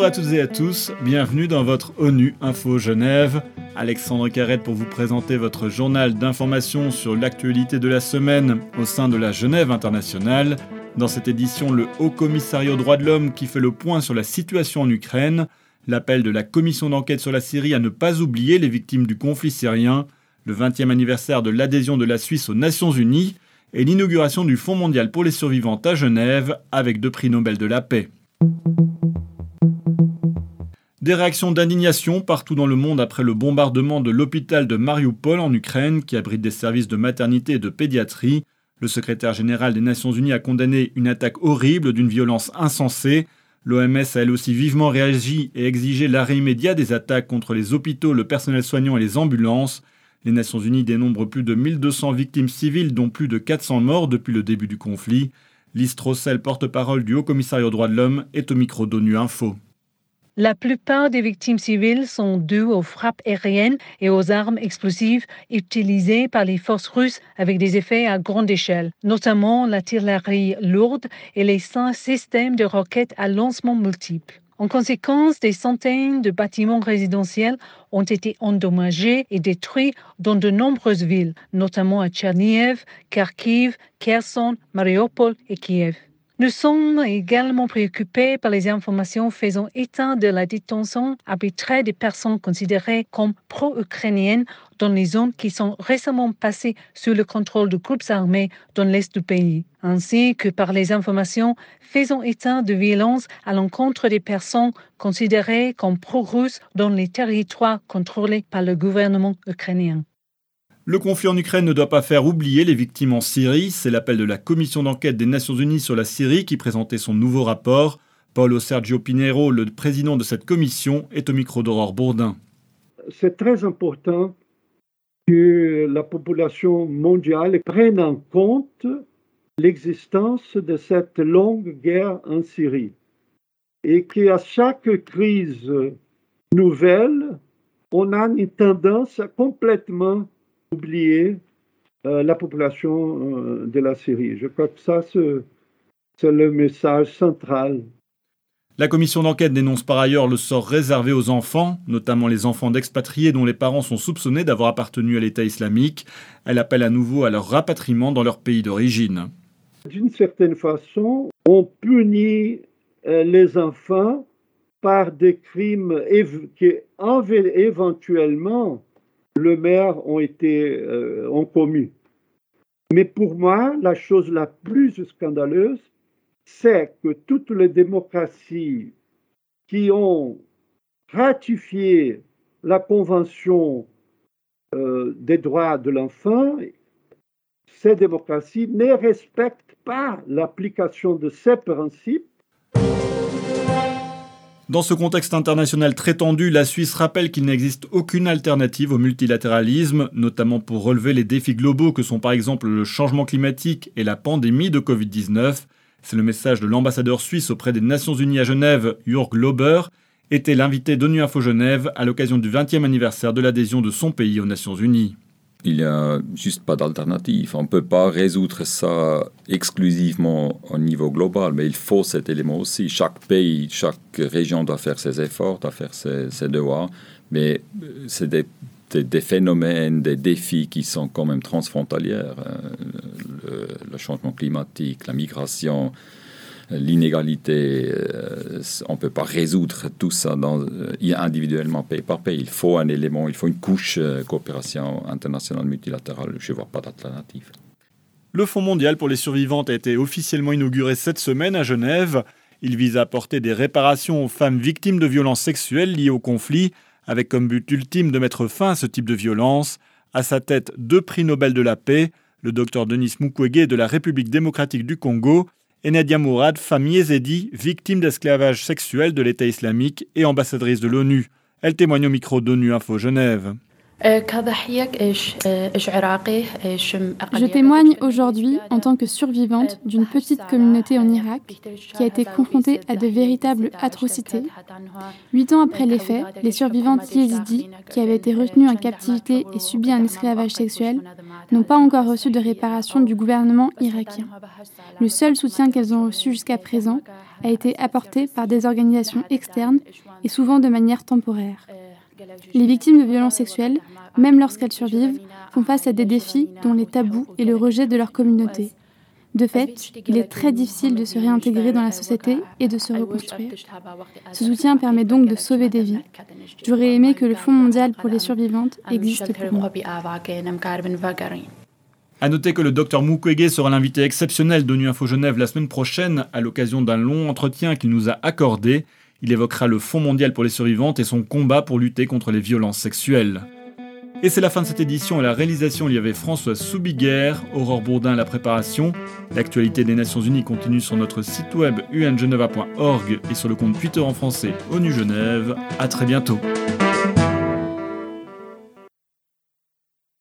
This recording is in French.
Bonjour à toutes et à tous, bienvenue dans votre ONU Info Genève. Alexandre Carrette pour vous présenter votre journal d'information sur l'actualité de la semaine au sein de la Genève internationale. Dans cette édition, le Haut Commissariat aux droits de l'homme qui fait le point sur la situation en Ukraine, l'appel de la commission d'enquête sur la Syrie à ne pas oublier les victimes du conflit syrien, le 20e anniversaire de l'adhésion de la Suisse aux Nations Unies et l'inauguration du Fonds mondial pour les survivantes à Genève avec deux prix Nobel de la paix. Des réactions d'indignation partout dans le monde après le bombardement de l'hôpital de Mariupol en Ukraine qui abrite des services de maternité et de pédiatrie. Le secrétaire général des Nations Unies a condamné une attaque horrible d'une violence insensée. L'OMS a elle aussi vivement réagi et exigé l'arrêt immédiat des attaques contre les hôpitaux, le personnel soignant et les ambulances. Les Nations Unies dénombrent plus de 1200 victimes civiles, dont plus de 400 morts depuis le début du conflit. Lise Trossel, porte-parole du Haut Commissariat aux droits de l'homme, est au micro d'ONU Info. La plupart des victimes civiles sont dues aux frappes aériennes et aux armes explosives utilisées par les forces russes avec des effets à grande échelle, notamment l'artillerie lourde et les systèmes de roquettes à lancement multiples. En conséquence, des centaines de bâtiments résidentiels ont été endommagés et détruits dans de nombreuses villes, notamment à Tcherniev, Kharkiv, Kherson, Mariupol et Kiev. Nous sommes également préoccupés par les informations faisant état de la détention arbitraire des personnes considérées comme pro-ukrainiennes dans les zones qui sont récemment passées sous le contrôle de groupes armés dans l'est du pays, ainsi que par les informations faisant état de violences à l'encontre des personnes considérées comme pro-russes dans les territoires contrôlés par le gouvernement ukrainien. Le conflit en Ukraine ne doit pas faire oublier les victimes en Syrie. C'est l'appel de la commission d'enquête des Nations Unies sur la Syrie qui présentait son nouveau rapport. Paulo Sergio Pinheiro, le président de cette commission, est au micro d'Aurore Bourdin. C'est très important que la population mondiale prenne en compte l'existence de cette longue guerre en Syrie et qu'à chaque crise nouvelle, on a une tendance complètement oublier euh, la population euh, de la Syrie. Je crois que ça, c'est le message central. La commission d'enquête dénonce par ailleurs le sort réservé aux enfants, notamment les enfants d'expatriés dont les parents sont soupçonnés d'avoir appartenu à l'État islamique. Elle appelle à nouveau à leur rapatriement dans leur pays d'origine. D'une certaine façon, on punit euh, les enfants par des crimes qui éventuellement le maire ont été euh, ont commis. Mais pour moi, la chose la plus scandaleuse, c'est que toutes les démocraties qui ont ratifié la Convention euh, des droits de l'enfant, ces démocraties ne respectent pas l'application de ces principes dans ce contexte international très tendu, la Suisse rappelle qu'il n'existe aucune alternative au multilatéralisme, notamment pour relever les défis globaux que sont par exemple le changement climatique et la pandémie de Covid-19. C'est le message de l'ambassadeur suisse auprès des Nations Unies à Genève, Jörg Lober, était l'invité d'ONU Info Genève à l'occasion du 20e anniversaire de l'adhésion de son pays aux Nations Unies il n'y a juste pas d'alternative. On ne peut pas résoudre ça exclusivement au niveau global, mais il faut cet élément aussi. Chaque pays, chaque région doit faire ses efforts, doit faire ses, devoirs, mais c'est des, phénomènes, des défis qui sont quand même transfrontaliers. Euh, le changement climatique, la migration, l'inégalité, euh, on ne peut pas résoudre tout ça euh, individuellement, pays par pays. Il faut un élément, il faut une couche euh, coopération internationale multilatérale. Je ne vois pas d'alternative. Le Fonds mondial pour les survivantes a été officiellement inauguré cette semaine à Genève. Il vise à apporter des réparations aux femmes victimes de violences sexuelles liées au conflit, avec comme but ultime de mettre fin à ce type de violence. À sa tête, deux prix Nobel de la paix, le docteur Denis Mukwege de la République démocratique du Congo et Mourad, femme yézédi, victime d'esclavage sexuel de l'État islamique et ambassadrice de l'ONU. Elle témoigne au micro d'ONU Info Genève. Je témoigne aujourd'hui en tant que survivante d'une petite communauté en Irak qui a été confrontée à de véritables atrocités. Huit ans après les faits, les survivantes yézidis qui avaient été retenues en captivité et subi un esclavage sexuel n'ont pas encore reçu de réparation du gouvernement irakien. Le seul soutien qu'elles ont reçu jusqu'à présent a été apporté par des organisations externes et souvent de manière temporaire. Les victimes de violences sexuelles, même lorsqu'elles survivent, font face à des défis dont les tabous et le rejet de leur communauté. De fait, il est très difficile de se réintégrer dans la société et de se reconstruire. Ce soutien permet donc de sauver des vies. J'aurais aimé que le Fonds mondial pour les survivantes existe pour moi. À noter que le docteur Mukwege sera l'invité exceptionnel d'ONU Info Genève la semaine prochaine à l'occasion d'un long entretien qu'il nous a accordé. Il évoquera le Fonds mondial pour les survivantes et son combat pour lutter contre les violences sexuelles. Et c'est la fin de cette édition. À la réalisation, il y avait François Soubiguer, Aurore Bourdin à la préparation. L'actualité des Nations Unies continue sur notre site web ungeneva.org et sur le compte Twitter en français ONU Genève. À très bientôt.